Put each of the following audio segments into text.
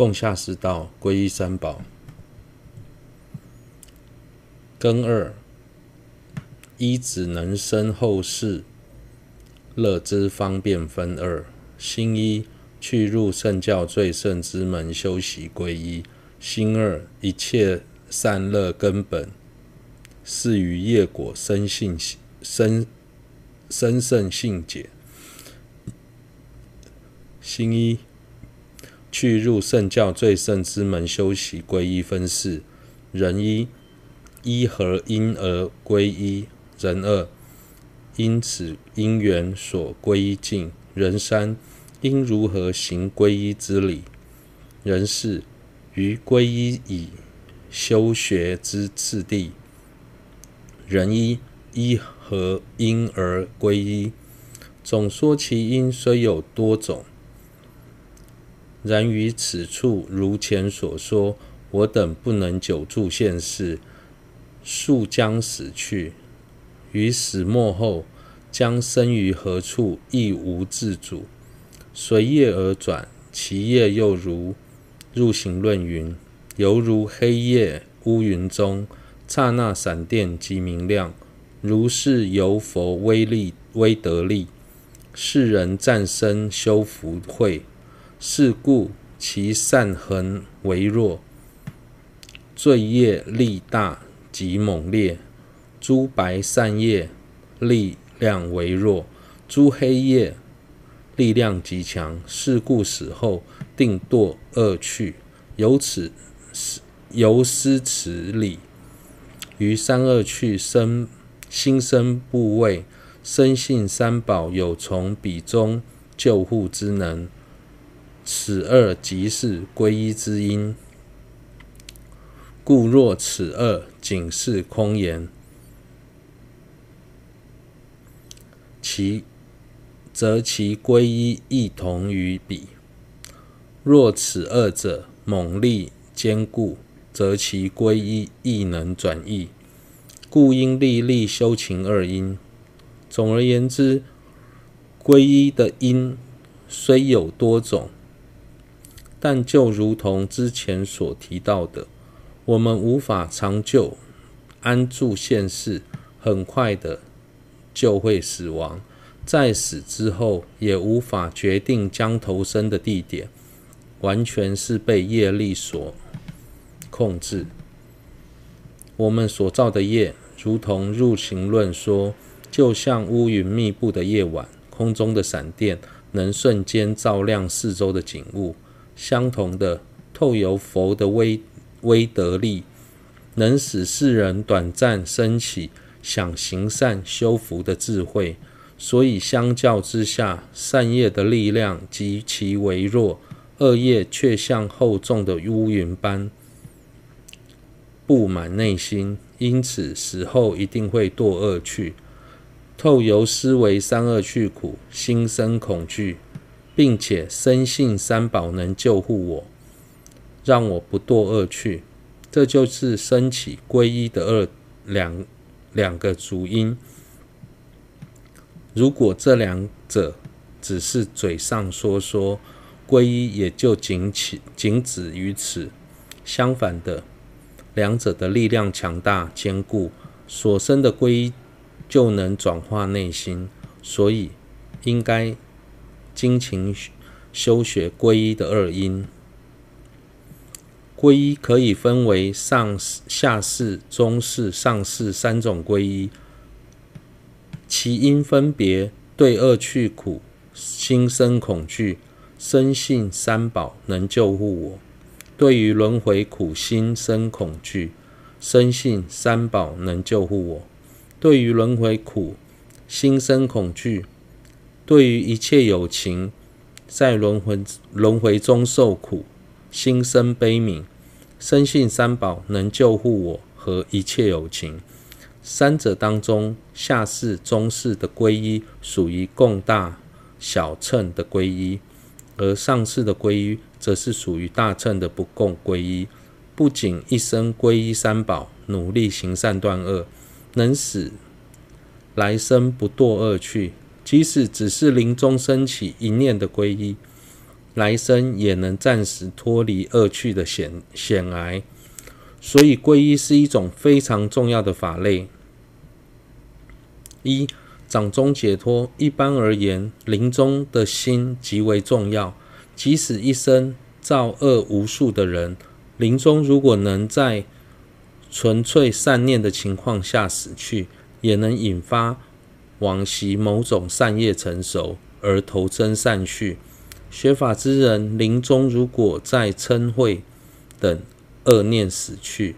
共下士道，皈依三宝。根二，一只能生后世乐之方便分二：心一，去入圣教最圣之门修习皈依；心二，一切善乐根本，是于业果生性生生胜性解。心一，去入圣教最圣之门修习皈依分四：人一。依何因而皈依？人二，因此因缘所皈依境。人三，应如何行皈依之理？人四，于皈依以修学之次第。人一，依何因而皈依？总说其因虽有多种，然于此处如前所说，我等不能久住现世。速将死去，于死殁后，将生于何处亦无自主，随业而转。其业又如入行论云：犹如黑夜乌云中，刹那闪电即明亮。如是由佛威力威德力，世人暂生修福慧。是故其善恒微弱，罪业力大。极猛烈，诸白善业力量微弱，诸黑业力量极强。是故死后定堕恶趣。由此由思此理，于三恶趣生心生怖畏，深信三宝有从彼中救护之能。此二即是皈依之因。故若此二仅是空言，其则其皈依亦同于彼；若此二者猛力坚固，则其皈依亦能转易。故应历历修勤二因。总而言之，皈依的因虽有多种，但就如同之前所提到的。我们无法长久安住现世，很快的就会死亡。在死之后，也无法决定将投生的地点，完全是被业力所控制。我们所造的业，如同入行论说，就像乌云密布的夜晚，空中的闪电能瞬间照亮四周的景物。相同的，透由佛的威。威德力能使世人短暂升起想行善修福的智慧，所以相较之下，善业的力量极其微弱，恶业却像厚重的乌云般布满内心，因此死后一定会堕恶趣。透由思维三恶趣苦，心生恐惧，并且深信三宝能救护我。让我不堕恶趣，这就是生起皈依的二两两个主因。如果这两者只是嘴上说说，皈依也就仅仅仅止于此。相反的，两者的力量强大坚固，所生的皈依就能转化内心。所以，应该精勤修学皈依的二因。皈依可以分为上下士、中士、上士三种皈依，其因分别对恶趣苦心生恐惧，深信三宝能救护我；对于轮回苦心生恐惧，深信三宝能救护我；对于轮回苦心生恐惧，对于一切有情在轮回轮回中受苦。心生悲悯，深信三宝能救护我和一切有情。三者当中，下士、中士的皈依属于共大小乘的皈依，而上士的皈依则是属于大乘的不共皈依。不仅一生皈依三宝，努力行善断恶，能使来生不堕恶趣；即使只是临终升起一念的皈依。来生也能暂时脱离恶趣的险险癌。所以，皈依是一种非常重要的法类。一、掌中解脱。一般而言，临终的心极为重要。即使一生造恶无数的人，临终如果能在纯粹善念的情况下死去，也能引发往昔某种善业成熟而投增善趣。学法之人临终如果在嗔恚等恶念死去，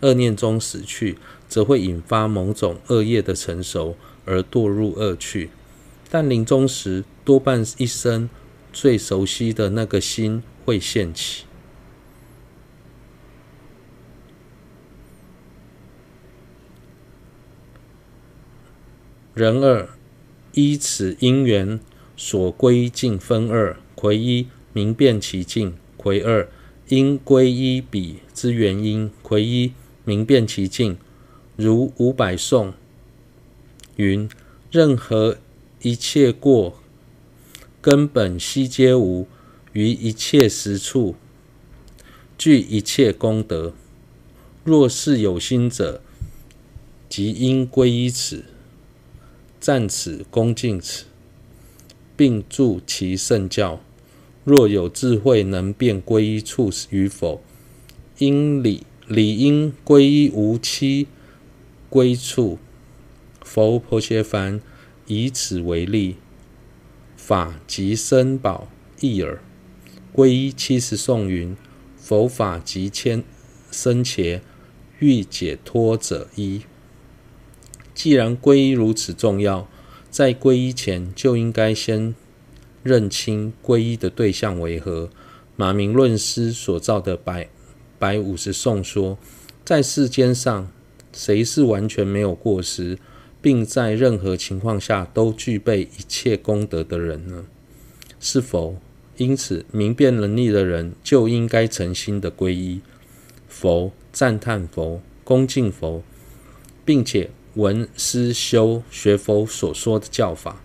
恶念中死去，则会引发某种恶业的成熟而堕入恶趣。但临终时，多半一生最熟悉的那个心会现起。人二依此因缘所归尽分二：癸一明辨其境，癸二因归依彼之原因。癸一明辨其境，如五百颂云：任何一切过，根本悉皆无，于一切时处，具一切功德。若是有心者，即应归依此。赞此，恭敬此，并助其圣教。若有智慧，能辨皈依处与否，应理理应皈依无期归处。佛婆伽梵以此为例，法即身宝异耳。皈依七十颂云：佛法即千僧伽，欲解脱者依。既然皈依如此重要，在皈依前就应该先认清皈依的对象为何。马明论师所造的百百五十颂说，在世间上，谁是完全没有过失，并在任何情况下都具备一切功德的人呢？是否。因此，明辨能力的人就应该诚心的皈依佛，赞叹佛，恭敬佛，并且。闻思修学佛所说的教法，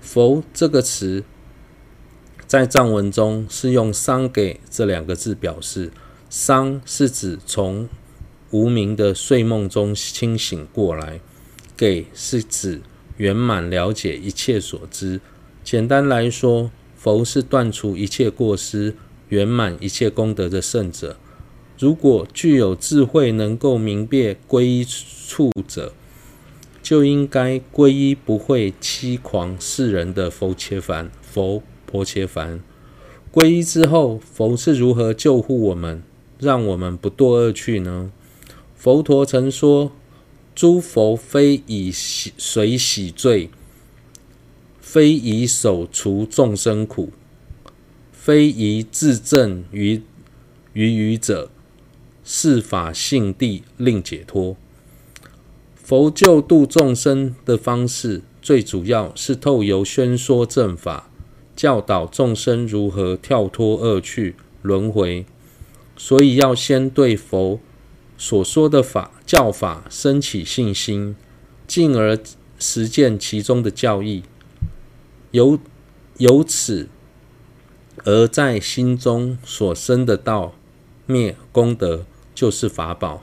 佛这个词在藏文中是用“桑给”这两个字表示。桑是指从无明的睡梦中清醒过来，给是指圆满了解一切所知。简单来说，佛是断除一切过失、圆满一切功德的圣者。如果具有智慧，能够明辨归依处者，就应该皈依不会欺狂世人的佛切凡、佛婆切凡。皈依之后，佛是如何救护我们，让我们不堕恶趣呢？佛陀曾说：“诸佛非以水洗罪，非以手除众生苦，非以自证于于愚者，是法性地令解脱。”佛救度众生的方式，最主要是透由宣说正法，教导众生如何跳脱恶趣轮回。所以要先对佛所说的法教法生起信心，进而实践其中的教义。由由此而在心中所生的道灭功德，就是法宝。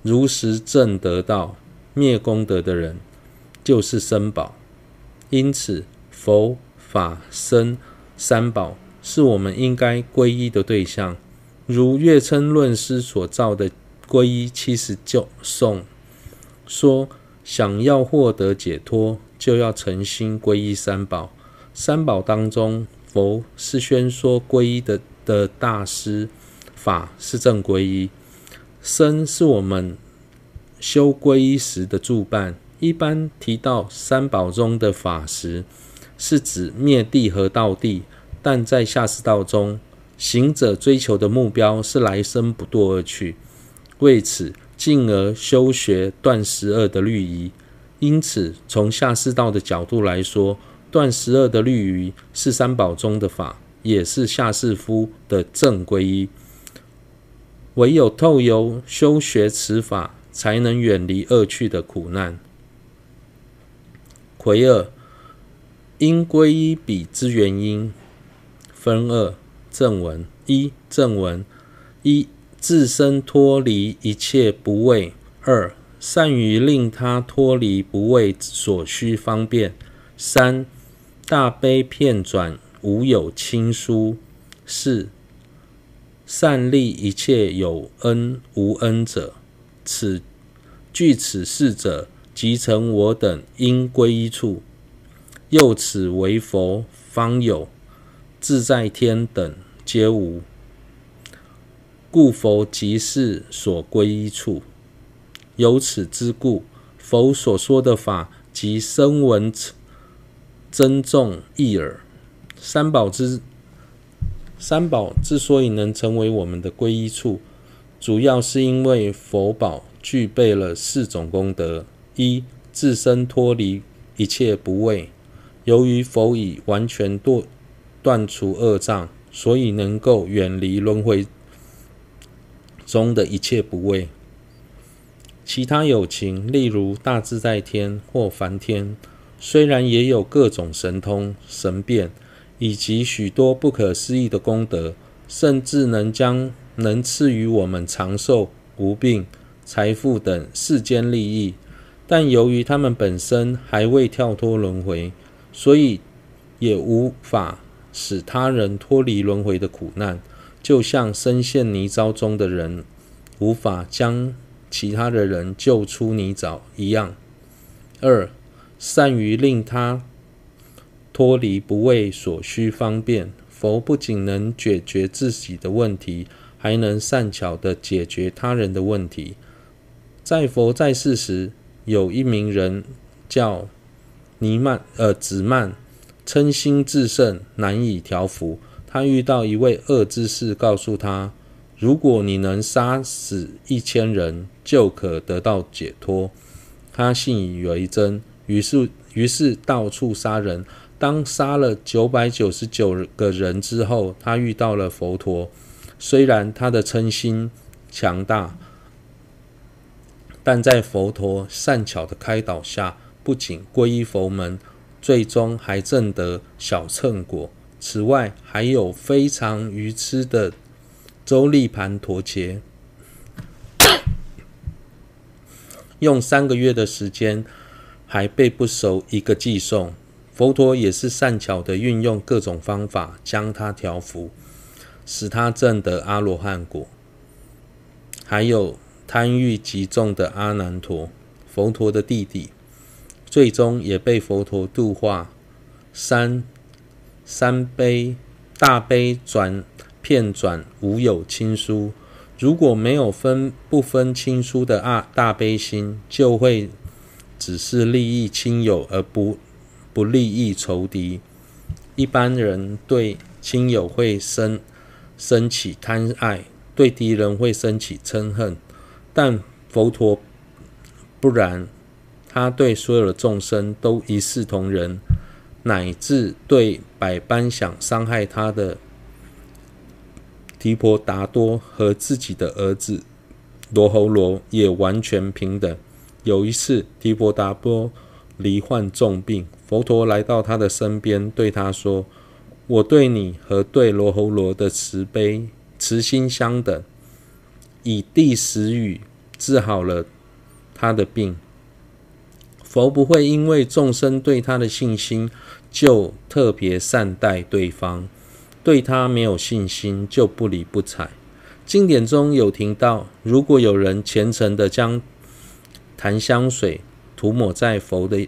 如实证得道。灭功德的人就是僧宝，因此佛法僧三宝是我们应该皈依的对象。如月称论师所造的皈依七十九颂说：想要获得解脱，就要诚心皈依三宝。三宝当中，佛是宣说皈依的的大师，法是正皈依，僧是我们。修皈依时的助伴，一般提到三宝中的法时，是指灭地和道地。但在下士道中，行者追求的目标是来生不堕恶趣，为此进而修学断十二的律仪。因此，从下士道的角度来说，断十二的律仪是三宝中的法，也是下士夫的正皈依。唯有透由修学此法，才能远离恶趣的苦难。魁二因归依彼之原因，分二正文一正文一自身脱离一切不为二善于令他脱离不为所需方便三大悲遍转无有亲疏四善利一切有恩无恩者，此具此四者，即成我等应归依处。又此为佛方有，自在天等皆无。故佛即是所归依处。由此之故，佛所说的法，即声闻珍重异耳。三宝之。三宝之所以能成为我们的皈依处，主要是因为佛宝具备了四种功德：一、自身脱离一切不为；由于佛已完全断断除恶障，所以能够远离轮回中的一切不为。其他有情，例如大自在天或梵天，虽然也有各种神通神变。以及许多不可思议的功德，甚至能将能赐予我们长寿、无病、财富等世间利益，但由于他们本身还未跳脱轮回，所以也无法使他人脱离轮回的苦难，就像深陷泥沼中的人无法将其他的人救出泥沼一样。二、善于令他。脱离不为所需方便，佛不仅能解决自己的问题，还能善巧地解决他人的问题。在佛在世时，有一名人叫尼曼，呃，子曼，嗔心至盛，难以调伏。他遇到一位恶知识，告诉他：如果你能杀死一千人，就可得到解脱。他信以为真，于是于是到处杀人。当杀了九百九十九个人之后，他遇到了佛陀。虽然他的嗔心强大，但在佛陀善巧的开导下，不仅皈依佛门，最终还证得小乘果。此外，还有非常愚痴的周利盘陀伽，用三个月的时间还背不熟一个偈颂。佛陀也是善巧地运用各种方法将他调伏，使他证得阿罗汉果。还有贪欲极重的阿难陀，佛陀的弟弟，最终也被佛陀度化。三三悲大悲转遍转无有亲疏，如果没有分不分亲疏的大大悲心，就会只是利益亲友而不。不利益仇敌，一般人对亲友会生生起贪爱，对敌人会生起嗔恨，但佛陀不然，他对所有的众生都一视同仁，乃至对百般想伤害他的提婆达多和自己的儿子罗侯罗也完全平等。有一次，提婆达多罹患重病。佛陀来到他的身边，对他说：“我对你和对罗喉罗的慈悲、慈心相等，以第十语治好了他的病。佛不会因为众生对他的信心，就特别善待对方；对他没有信心，就不理不睬。经典中有提到，如果有人虔诚地将檀香水涂抹在佛的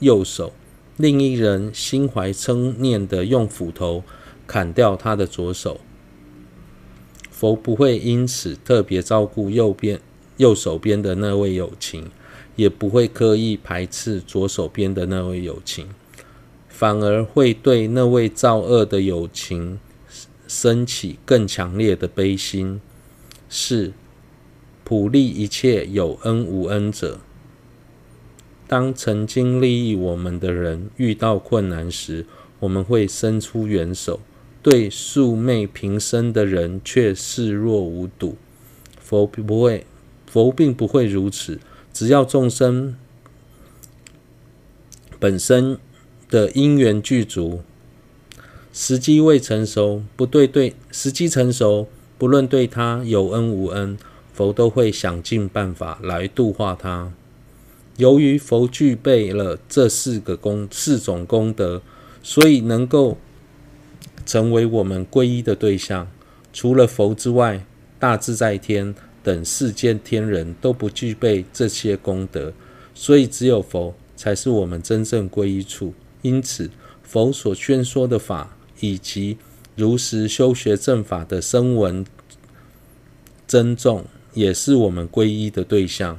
右手，另一人心怀嗔念的用斧头砍掉他的左手，佛不会因此特别照顾右边右手边的那位有情，也不会刻意排斥左手边的那位有情，反而会对那位造恶的友情生起更强烈的悲心，是普利一切有恩无恩者。当曾经利益我们的人遇到困难时，我们会伸出援手；对素昧平生的人却视若无睹。佛不会，佛并不会如此。只要众生本身的因缘具足，时机未成熟，不对对，时机成熟，不论对他有恩无恩，佛都会想尽办法来度化他。由于佛具备了这四个功四种功德，所以能够成为我们皈依的对象。除了佛之外，大自在天等世间天人都不具备这些功德，所以只有佛才是我们真正皈依处。因此，佛所宣说的法，以及如实修学正法的声闻增众，也是我们皈依的对象。